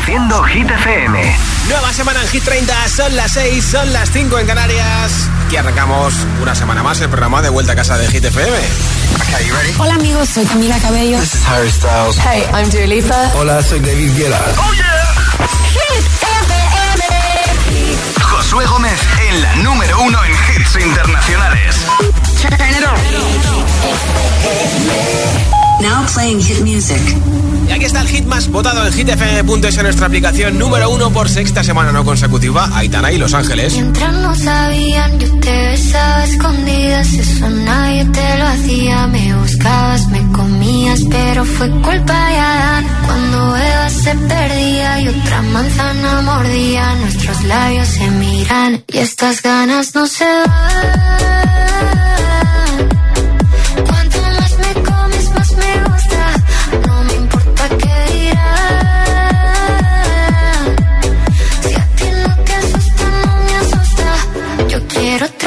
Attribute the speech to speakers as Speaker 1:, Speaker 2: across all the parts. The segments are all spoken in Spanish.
Speaker 1: Reproduciendo Hit FM.
Speaker 2: Nueva semana en Hit 30, son las 6, son las 5 en Canarias. Y arrancamos una semana más el programa de Vuelta a Casa de Hit FM.
Speaker 3: Hola amigos, soy Camila Cabello.
Speaker 4: This is Harry Styles.
Speaker 5: Hey, I'm Dua Lipa.
Speaker 6: Hola, soy David Guetta.
Speaker 1: ¡Oh, yeah! Hit FM. Josué Gómez en la número uno en hits internacionales.
Speaker 7: Now playing hit music.
Speaker 2: Y aquí está el hit más votado en hitfm.es en nuestra aplicación número uno por sexta semana no consecutiva, Aitana y Los Ángeles.
Speaker 8: Mientras no sabían, yo te besaba escondidas, eso nadie te lo hacía. Me buscabas, me comías, pero fue culpa de Adán. Cuando Eva se perdía y otra manzana mordía, nuestros labios se miran y estas ganas no se van.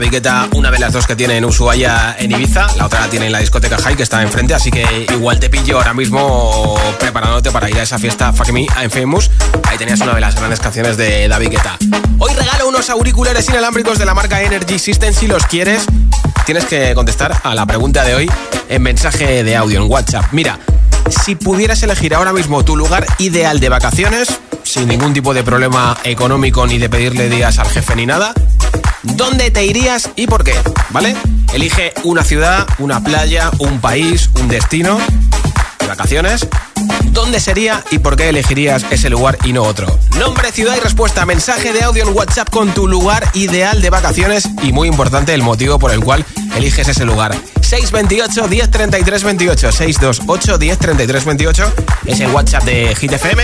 Speaker 2: La Guetta, una de las dos que tiene en Ushuaia en Ibiza. La otra la tiene en la discoteca High, que está enfrente. Así que igual te pillo ahora mismo preparándote para ir a esa fiesta Fuck Me, I'm Famous. Ahí tenías una de las grandes canciones de David Guetta. Hoy regalo unos auriculares inalámbricos de la marca Energy System. Si los quieres, tienes que contestar a la pregunta de hoy en mensaje de audio en WhatsApp. Mira, si pudieras elegir ahora mismo tu lugar ideal de vacaciones sin ningún tipo de problema económico ni de pedirle días al jefe ni nada, ¿dónde te irías y por qué? ¿Vale? Elige una ciudad, una playa, un país, un destino de vacaciones. ¿Dónde sería y por qué elegirías ese lugar y no otro? Nombre, ciudad y respuesta. Mensaje de audio en WhatsApp con tu lugar ideal de vacaciones y muy importante el motivo por el cual eliges ese lugar. 628 1033 28 628 1033 28 es el WhatsApp de Hit FM.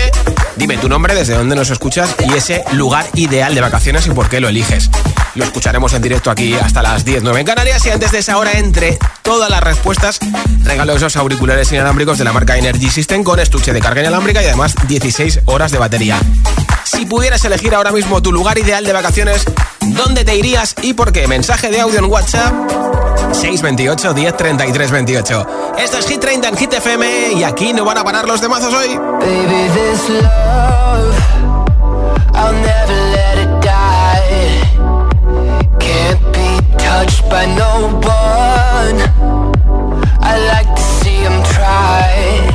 Speaker 2: Dime tu nombre, desde dónde nos escuchas y ese lugar ideal de vacaciones y por qué lo eliges. Lo escucharemos en directo aquí hasta las 10, 9 en Canarias y antes de esa hora, entre todas las respuestas, regalo esos auriculares inalámbricos de la marca Energy System con estuche de carga inalámbrica y además 16 horas de batería. Si pudieras elegir ahora mismo tu lugar ideal de vacaciones, ¿dónde te irías y por qué? Mensaje de audio en WhatsApp 628 10 33 28. Esto es Hit 30 en Hit FM y aquí no van a parar los demazos hoy.
Speaker 9: Baby, this love, I'll never let it die. Can't be touched by no one. I like to see them try.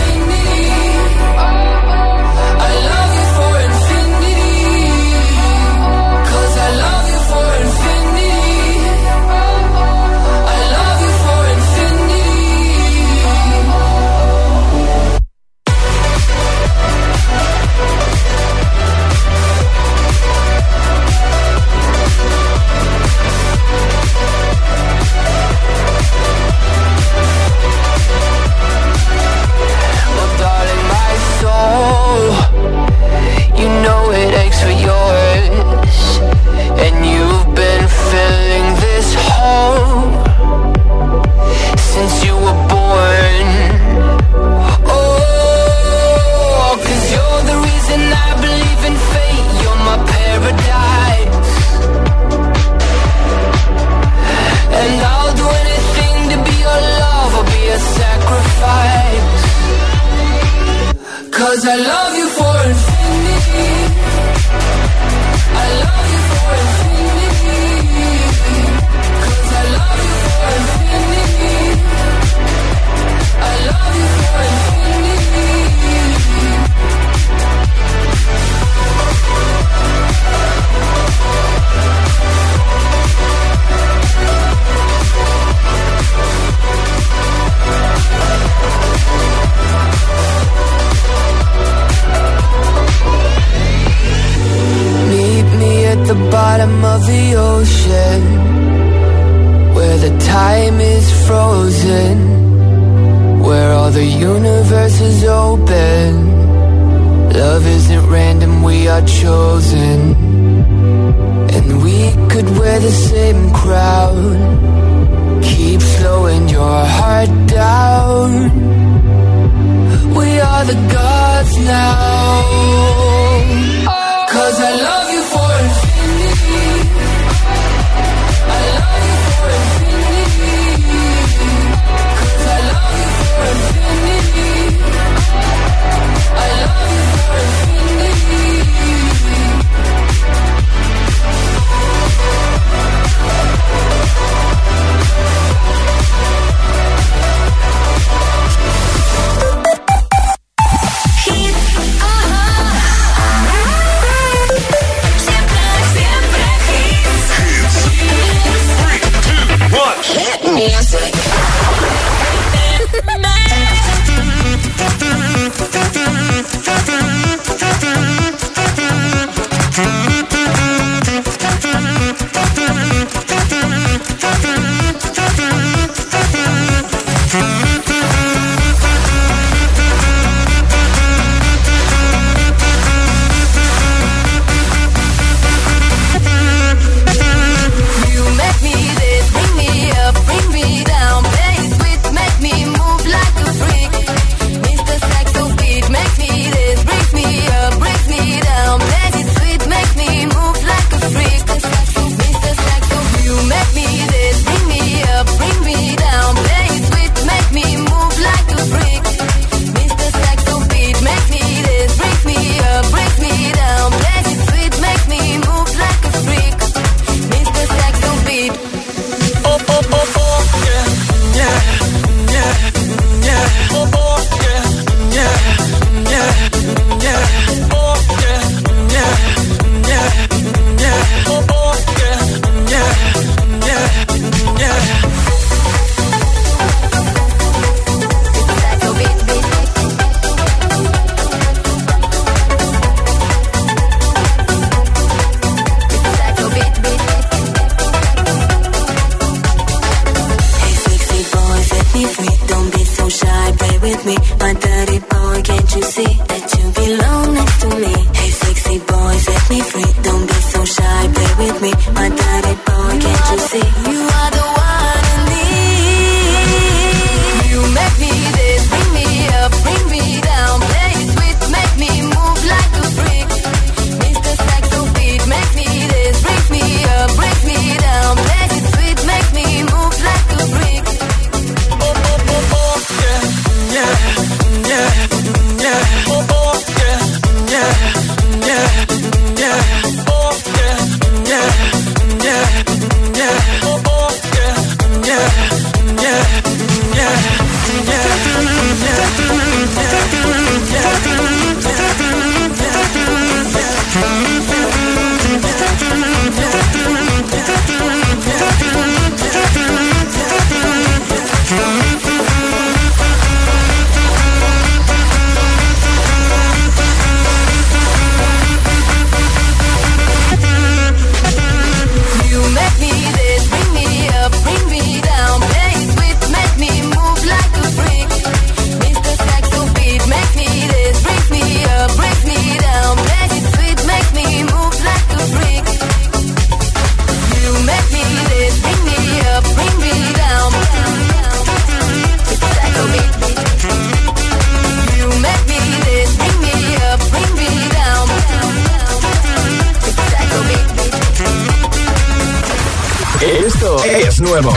Speaker 1: es nuevo.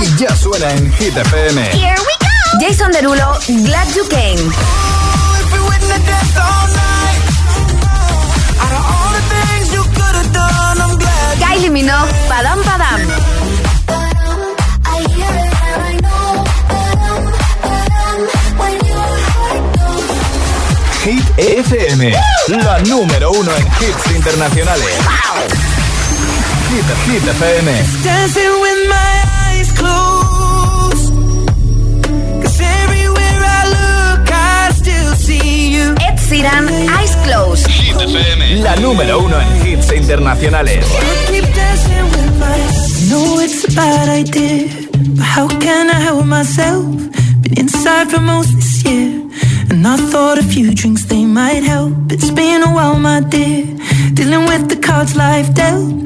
Speaker 1: Y ya suena en Hit FM.
Speaker 10: Here we go. Jason Derulo, Glad You Came. Kylie Minogue, Padam Padam.
Speaker 1: Hit FM, la número uno en hits internacionales. Hit, Hit FM.
Speaker 11: Dancing with my eyes closed. Cause everywhere I look, I still see you.
Speaker 10: Ed Sheeran, Eyes Closed.
Speaker 1: Hit FM, la número uno en hits internacionales.
Speaker 11: Know it's a bad idea, but how can I help myself? Been inside for most this year. And I thought a few drinks they might help. It's been a while, my dear. Dealing with the cards life dealt.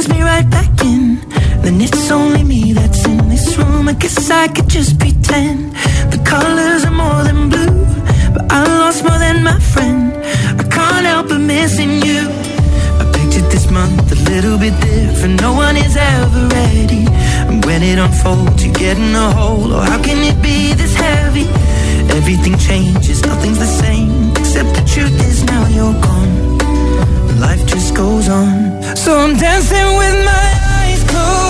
Speaker 11: Brings me right back in? Then it's only me that's in this room. I guess I could just pretend the colors are more than blue, but I lost more than my friend. I can't help but missing you. I pictured this month a little bit different. No one is ever ready. And when it unfolds, you get in a hole. Oh, how can it be this heavy? Everything changes, nothing's the same. Except the truth is now you're gone. Life just goes on. So I'm dancing with my eyes closed.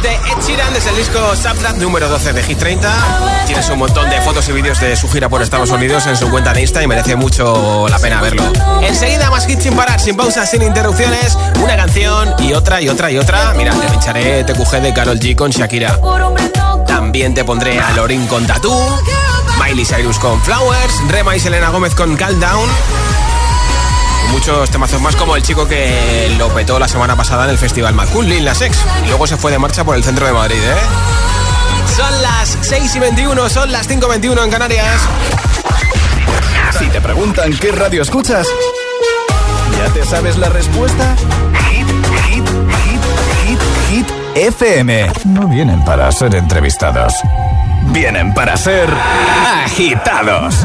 Speaker 2: De Ed Sheeran desde el disco Subtrap número 12 de Hit 30. Tienes un montón de fotos y vídeos de su gira por Estados Unidos en su cuenta de Insta y merece mucho la pena verlo. Enseguida más hits sin parar, sin pausas, sin interrupciones, una canción y otra y otra y otra. Mira, te pincharé TQG de Carol G con Shakira. También te pondré a Lorin con Tattoo, Miley Cyrus con Flowers, Rema y Selena Gómez con Calm Down. Muchos temazos más como el chico que lo petó la semana pasada en el Festival Macul, Lil Nas X. Y luego se fue de marcha por el centro de Madrid, ¿eh? Son las 6 y 21, son las 5 y 21 en Canarias.
Speaker 1: Si te preguntan qué radio escuchas, ¿ya te sabes la respuesta? Hit, hit, hit, hit, hit, FM. No vienen para ser entrevistados, vienen para ser agitados.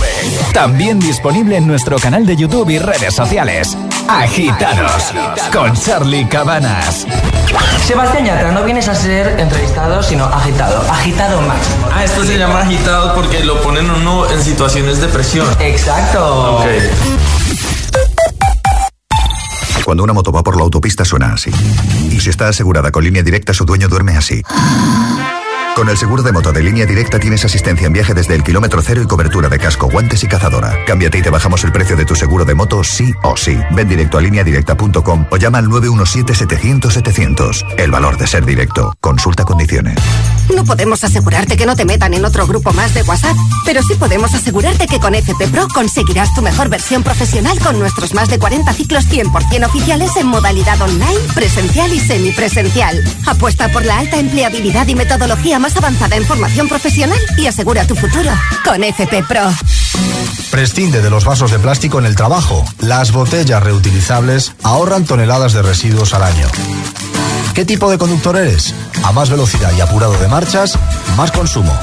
Speaker 1: También disponible en nuestro canal de YouTube y redes sociales. Agitados con Charlie Cabanas.
Speaker 12: Sebastián Yatra, no vienes a ser entrevistado, sino agitado. Agitado máximo.
Speaker 13: Ah, esto se llama agitado porque lo ponen uno en situaciones de presión.
Speaker 12: Exacto.
Speaker 13: Ok.
Speaker 14: Cuando una moto va por la autopista suena así. Y si está asegurada con línea directa, su dueño duerme así. Con el seguro de moto de línea directa tienes asistencia en viaje desde el kilómetro cero y cobertura de casco, guantes y cazadora. Cámbiate y te bajamos el precio de tu seguro de moto sí o sí. Ven directo a lineadirecta.com o llama al 917-700-700. El valor de ser directo. Consulta condiciones.
Speaker 15: No podemos asegurarte que no te metan en otro grupo más de WhatsApp, pero sí podemos asegurarte que con FP Pro conseguirás tu mejor versión profesional con nuestros más de 40 ciclos 100% oficiales en modalidad online, presencial y semipresencial. Apuesta por la alta empleabilidad y metodología más avanzada en formación profesional y asegura tu futuro con FP Pro.
Speaker 16: Prescinde de los vasos de plástico en el trabajo. Las botellas reutilizables ahorran toneladas de residuos al año. ¿Qué tipo de conductor eres? A más velocidad y apurado de marchas, más consumo.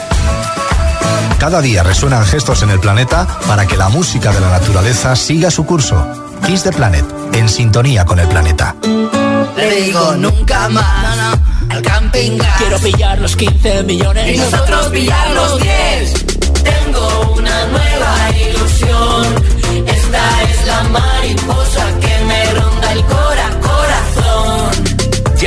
Speaker 16: Cada día resuenan gestos en el planeta para que la música de la naturaleza siga su curso. Kiss the Planet, en sintonía con el planeta.
Speaker 9: Le digo nunca más al camping gas.
Speaker 17: Quiero pillar los 15 millones
Speaker 9: y nosotros pillar los 10. Tengo una nueva ilusión. Esta es la mariposa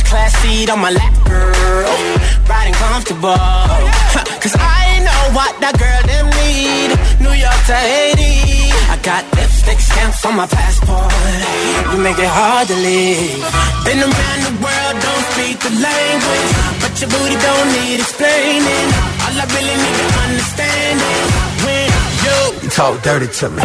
Speaker 18: First class seat on my lap, girl. Riding comfortable. Cause I know what that girl them need. New York to Haiti. I got lipstick stamps on my passport. You make it hard to leave. Been around the world, don't speak the language. But your booty don't need explaining. All I really need to understand is when you talk dirty to me.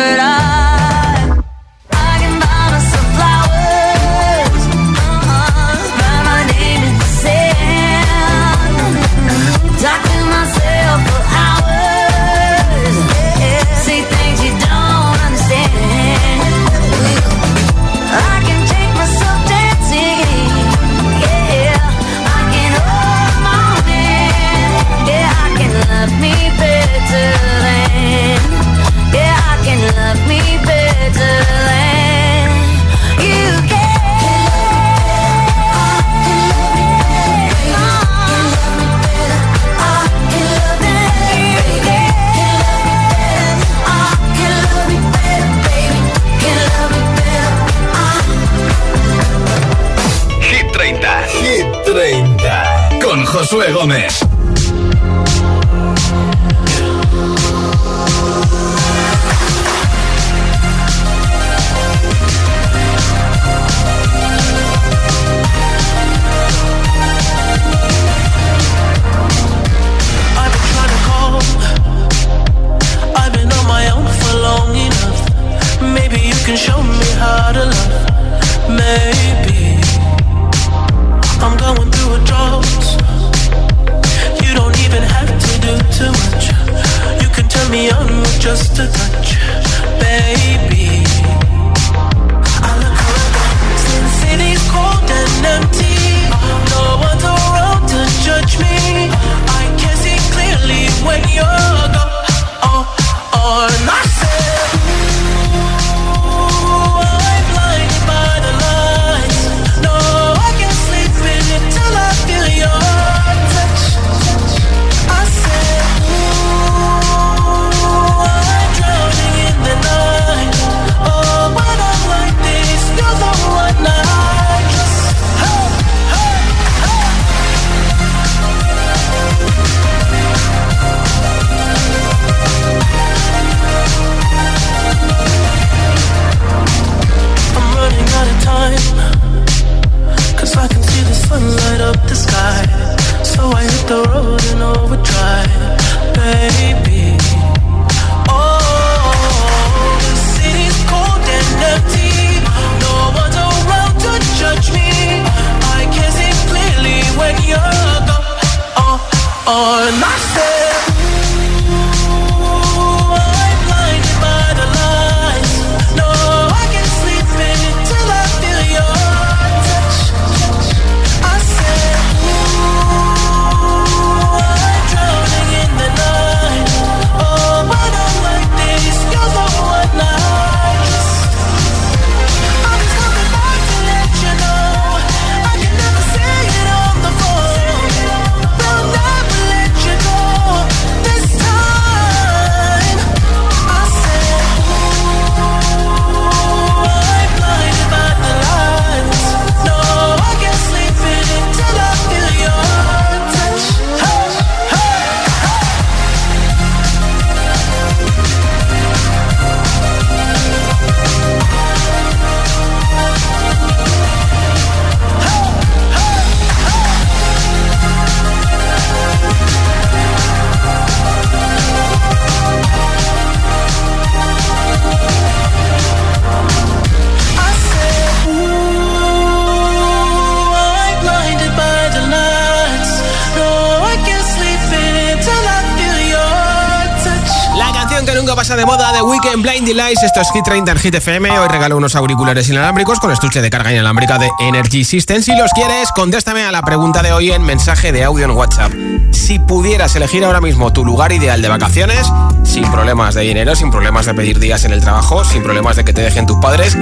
Speaker 2: moda de Weekend Blinding Lights. Esto es Hit 30 en Hit FM. Hoy regalo unos auriculares inalámbricos con estuche de carga inalámbrica de Energy System. Si los quieres, contéstame a la pregunta de hoy en mensaje de audio en WhatsApp. Si pudieras elegir ahora mismo tu lugar ideal de vacaciones, sin problemas de dinero, sin problemas de pedir días en el trabajo, sin problemas de que te dejen tus padres,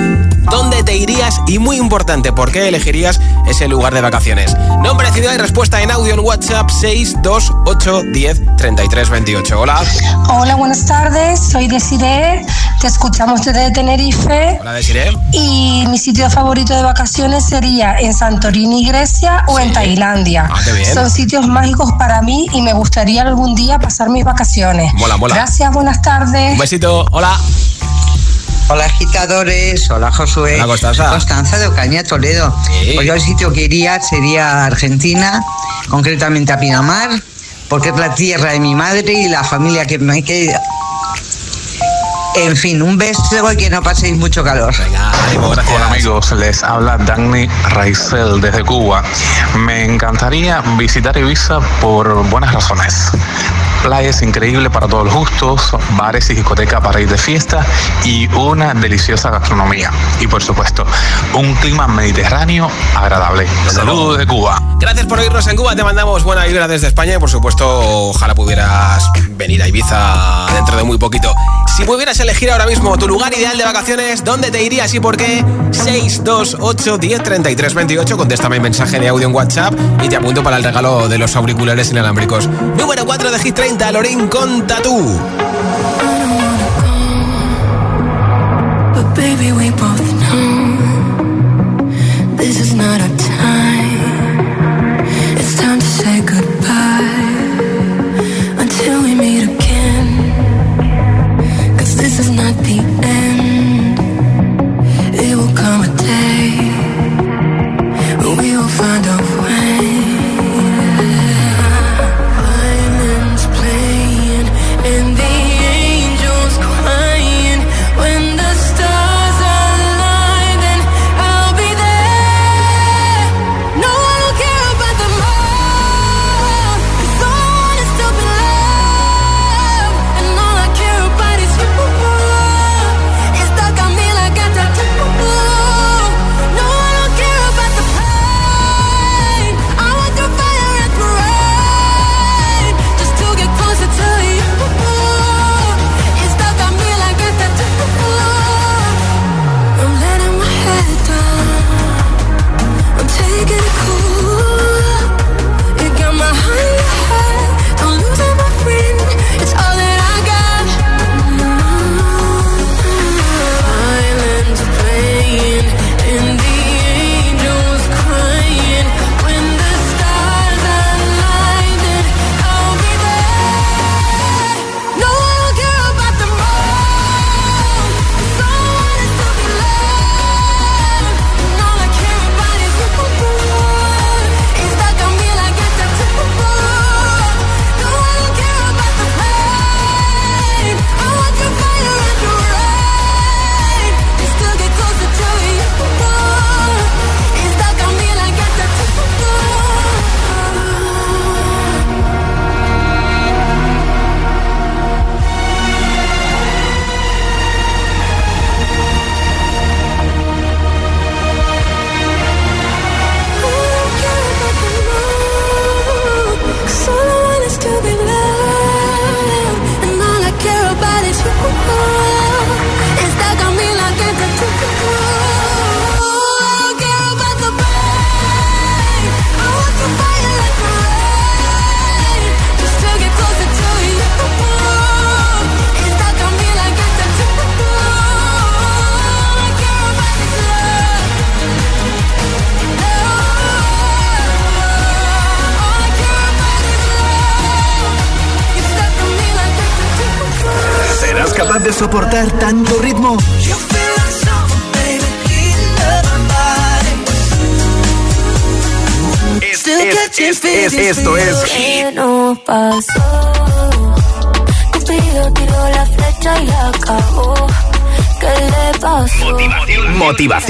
Speaker 2: ¿dónde te irías? Y muy importante, ¿por qué elegirías ese lugar de vacaciones? Nombre, ciudad y respuesta en audio en WhatsApp 628 10 33 28. Hola.
Speaker 19: Hola, buenas tardes. Soy Desiree. Te escuchamos desde Tenerife.
Speaker 2: Hola, Desiree.
Speaker 19: Y mi sitio favorito de vacaciones sería en Santorini, Grecia o en Tailandia.
Speaker 2: Ah, qué bien.
Speaker 19: Son sitios mágicos para mí y me gustaría algún día pasar mis vacaciones.
Speaker 2: Mola, mola.
Speaker 19: Gracias, buenas tardes.
Speaker 2: Un besito. Hola.
Speaker 20: Hola agitadores, hola Josué.
Speaker 2: Hola, Constanza.
Speaker 20: Constanza de Ocaña, Toledo.
Speaker 2: Sí.
Speaker 20: Pues yo el sitio que iría sería Argentina, concretamente a Pinamar, porque es la tierra de mi madre y la familia que me queda. En fin, un beso y que no paséis mucho calor.
Speaker 21: Hola amigos, les habla Dani Raizel desde Cuba. Me encantaría visitar Ibiza por buenas razones. Playas increíbles para todos los gustos, bares y discotecas para ir de fiesta y una deliciosa gastronomía. Y por supuesto, un clima mediterráneo agradable. Saludos de Cuba.
Speaker 2: Gracias por oírnos en Cuba. Te mandamos buena vibra desde España y por supuesto, ojalá pudieras venir a Ibiza dentro de muy poquito. Si pudieras elegir ahora mismo tu lugar ideal de vacaciones, ¿dónde te irías y por qué? 628 10 33 28. Contéstame el mensaje de audio en WhatsApp y te apunto para el regalo de los auriculares inalámbricos. Número 4 de Hit 30, Lorín con Tatú.
Speaker 9: Baby, we both know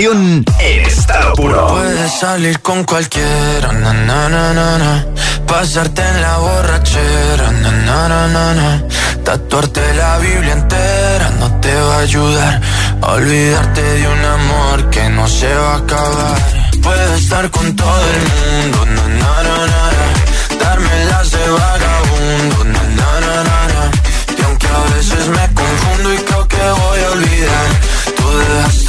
Speaker 1: En estado puro.
Speaker 22: Puedes salir con cualquiera, na, na, na, pasarte en la borrachera, na, tatuarte la Biblia entera no te va a ayudar olvidarte de un amor que no se va a acabar. Puedes estar con todo el mundo, darme las de vagabundo, y aunque a veces me confundo y creo que voy a olvidar, tú dejaste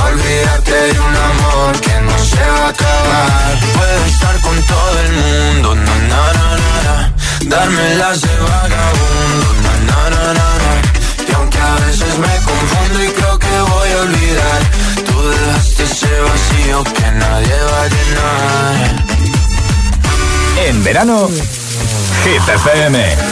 Speaker 22: Olvídate de un amor que no se va a acabar. Puedo estar con todo el mundo, na, na, na, na, na. darme las de vagabundo, na, na, na, na, na. y aunque a veces me confundo y creo que voy a olvidar, tú dejaste ese vacío que nadie va a llenar.
Speaker 1: En verano, Hit FM.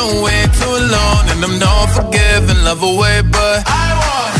Speaker 23: are way too long, and I'm not forgiving, love away, but I want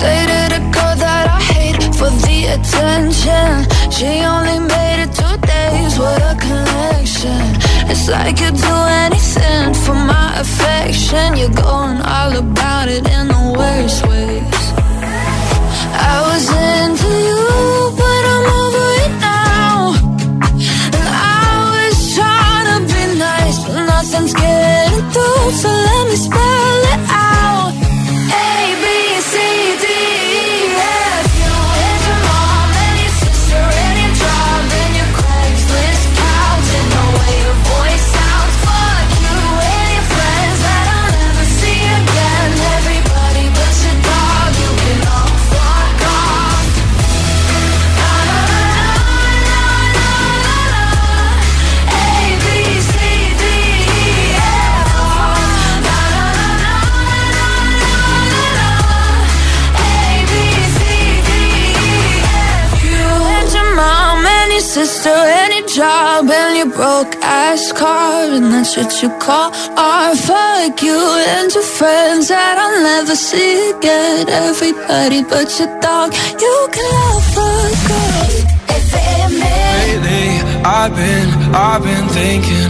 Speaker 24: Dated a girl that I hate for the attention. She only made it two days, what a connection. It's like you'd do anything for my affection. You're going all about it in the worst ways. I was into you, but I'm over it now. And I was trying to be nice, but nothing's getting through. So let me spell it out. Your broke ass car and that's what you call art. Fuck you and your friends that I'll never see again. Everybody but your dog, you can love fuck off.
Speaker 25: Lately, I've been, I've been thinking.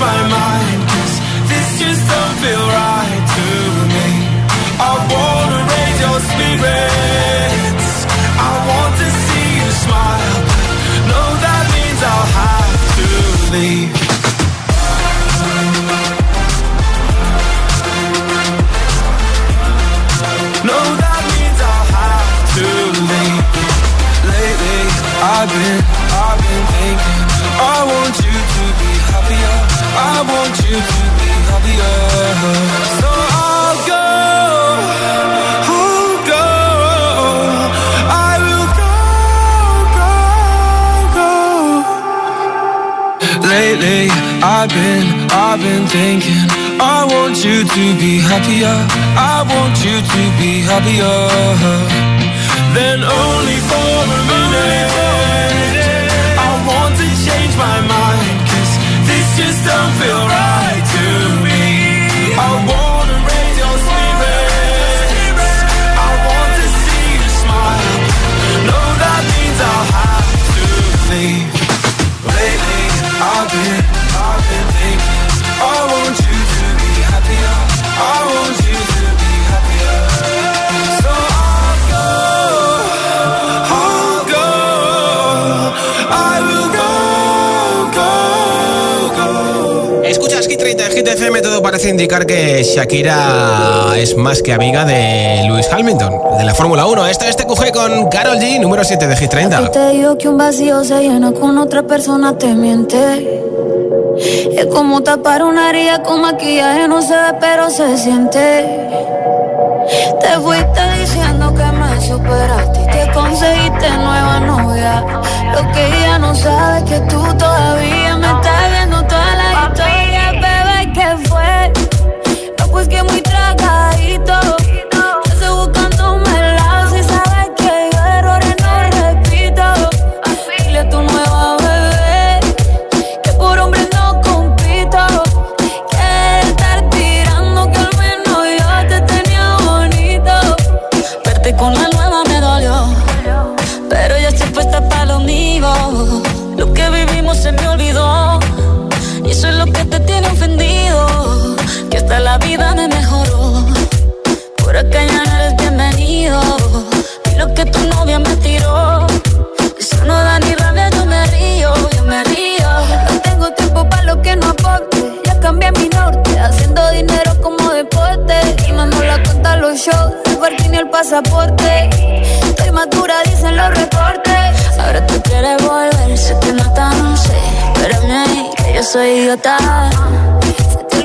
Speaker 25: my mind, cause this just don't feel right to me. I wanna raise your spirits. I want to see you smile, no, that means I'll have to leave. No, that I want you to be happier. So I'll go, I'll go. I will go, go, go. Lately, I've been, I've been thinking. I want you to be happier. I want you to be happier. Then only for a minute. I want to change my mind. Just don't feel right
Speaker 2: parece indicar que Shakira es más que amiga de Lewis Hamilton, de la Fórmula 1. Esto es TQG con Carol G, número 7 de Hit 30.
Speaker 24: Y te digo que un vacío se llena con otra persona, te miente. Es como tapar una herida con maquillaje, no se ve, pero se siente. Te fuiste diciendo que me superaste y te conseguiste nueva novia. Lo que ella no sabe es que tú todavía me estás pues que muy tragadito. Hasta la vida me mejoró. Por acá ya no eres bienvenido. Y lo que tu novia me tiró. Eso no da ni rabia, yo me río, yo me río. No tengo tiempo para lo que no aporte. Ya cambié mi norte, haciendo dinero como deporte. Y mando la cuenta los shows, el parking y el pasaporte. Estoy madura, dicen los reportes. Ahora tú quieres volver, sé que no tan sé. Ahí, que yo soy idiota.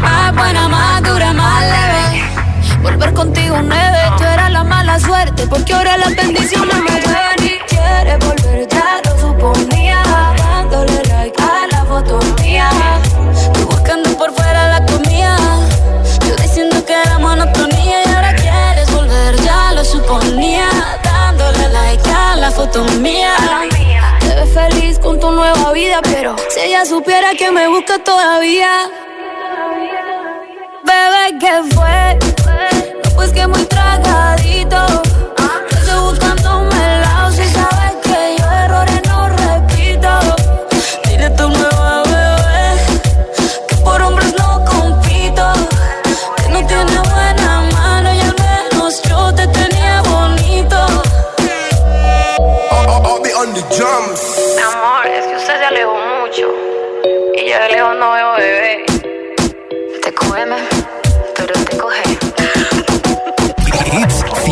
Speaker 24: Más buena, más dura, más leve. Volver contigo nueve, tú eras la mala suerte, porque ahora las bendiciones me llevan y quieres volver, ya lo suponía, dándole like a la foto mía, tú buscando por fuera la comida, yo diciendo que era monotonía y ahora quieres volver, ya lo suponía, dándole like a la foto mía. Te ves feliz con tu nueva vida, pero si ella supiera que me busca todavía. Bebé, ¿qué fue? No, pues que muy tragadito. Yo estoy buscándome el lado si sabes que yo errores no repito. Dile a tu nueva bebé que por hombres no compito. Que no tiene buena mano y al menos yo te tenía bonito.
Speaker 9: Mi amor, es que usted se alejó mucho. Y yo de lejos no veo bebé.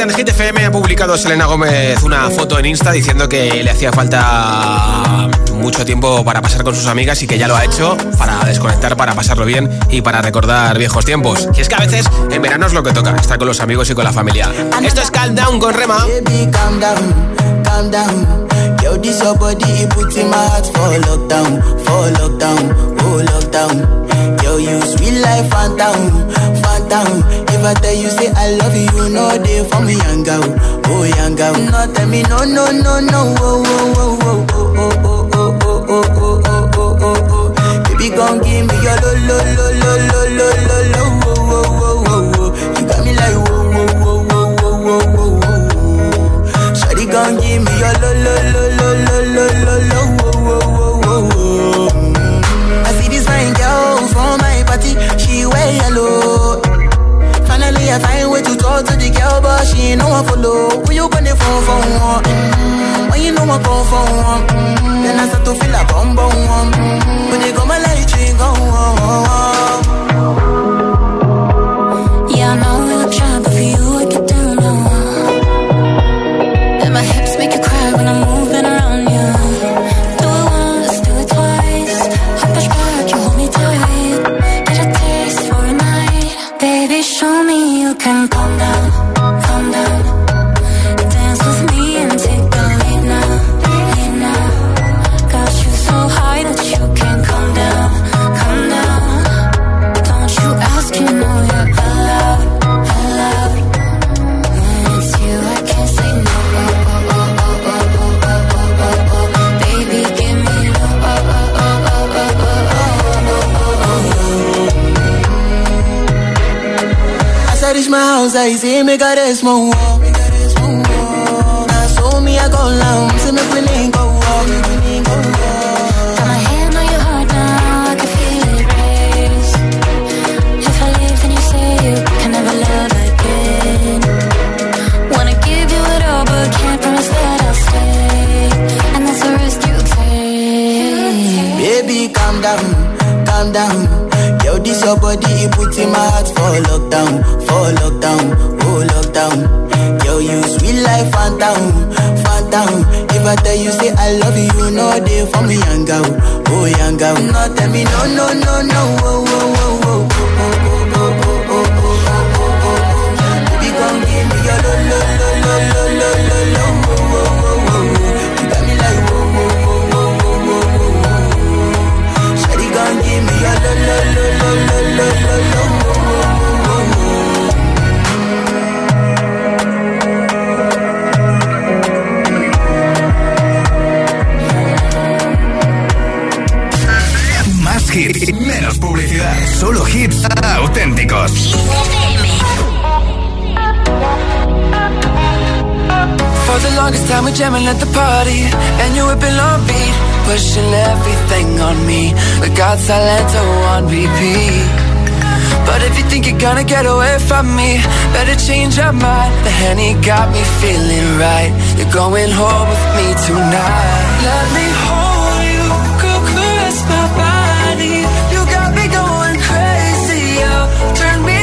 Speaker 1: Hit
Speaker 2: 30 en Hit FM. Ha publicado Selena Gómez una foto en Insta diciendo que le hacía falta mucho tiempo para pasar con sus amigas y que ya lo ha hecho para desconectar, para pasarlo bien y para recordar viejos tiempos. Y es que a veces en verano es lo que toca, estar con los amigos y con la familia. Esto es Calm Down con Rema.
Speaker 26: Yo, oh you sweet life, phantom, phantom. If I tell you say I love you, know they for me, girl, oh girl. No, tell me no, no, no, no, oh, oh, oh, oh, oh, oh, oh, oh, oh, oh, oh, oh, oh, oh. Baby, gon' give me your lo, lo, lo, lo, lo, lo, lo, lo, oh, oh, oh, oh, oh. You got me like whoa, whoa, whoa, whoa, whoa, whoa, whoa. Shawty gon' give me your lo, lo, lo, lo, lo, lo, lo, wear yellow. Finally, I find way to talk to the girl, but she ain't no one follow. Who you gonna phone for one? Mm, When you know I come for one, mm, then I start to feel a bum bum one. Mm, When you come my light, you go
Speaker 8: Yeah, I
Speaker 9: Mai zi mi care smoke going at the party And you whipping on beat Pushing everything on me. We got Salento on repeat But if you think you're gonna get away from me Better change your mind. The Henny got me feeling right. You're going home with me tonight. Let me hold you caress my body. You got me going crazy. Turn me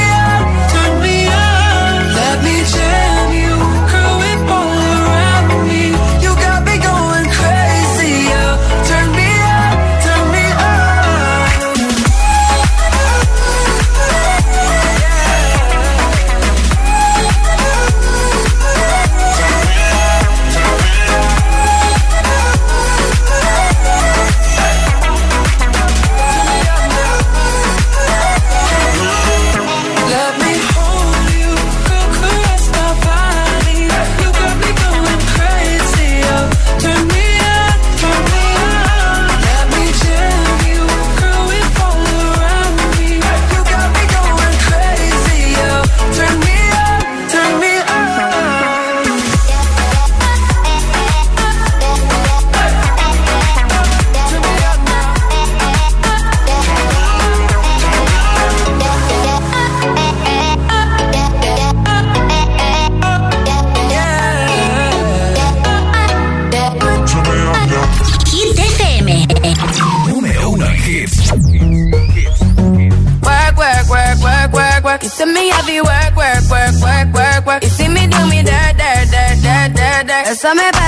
Speaker 24: So me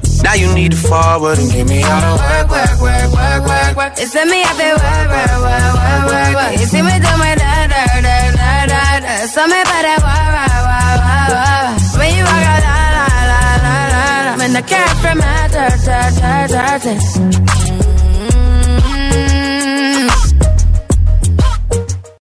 Speaker 27: Now you need to forward and give me all the work, work, work, work, work, work.
Speaker 24: It's me, I feel work, work, work, work, work, work. You see me do my da, da, da, da, da, da. So me better work, work, work, work, work. When you walk out, la, la, la, la, la, la. When the cat from my ta, ta, ta, ta.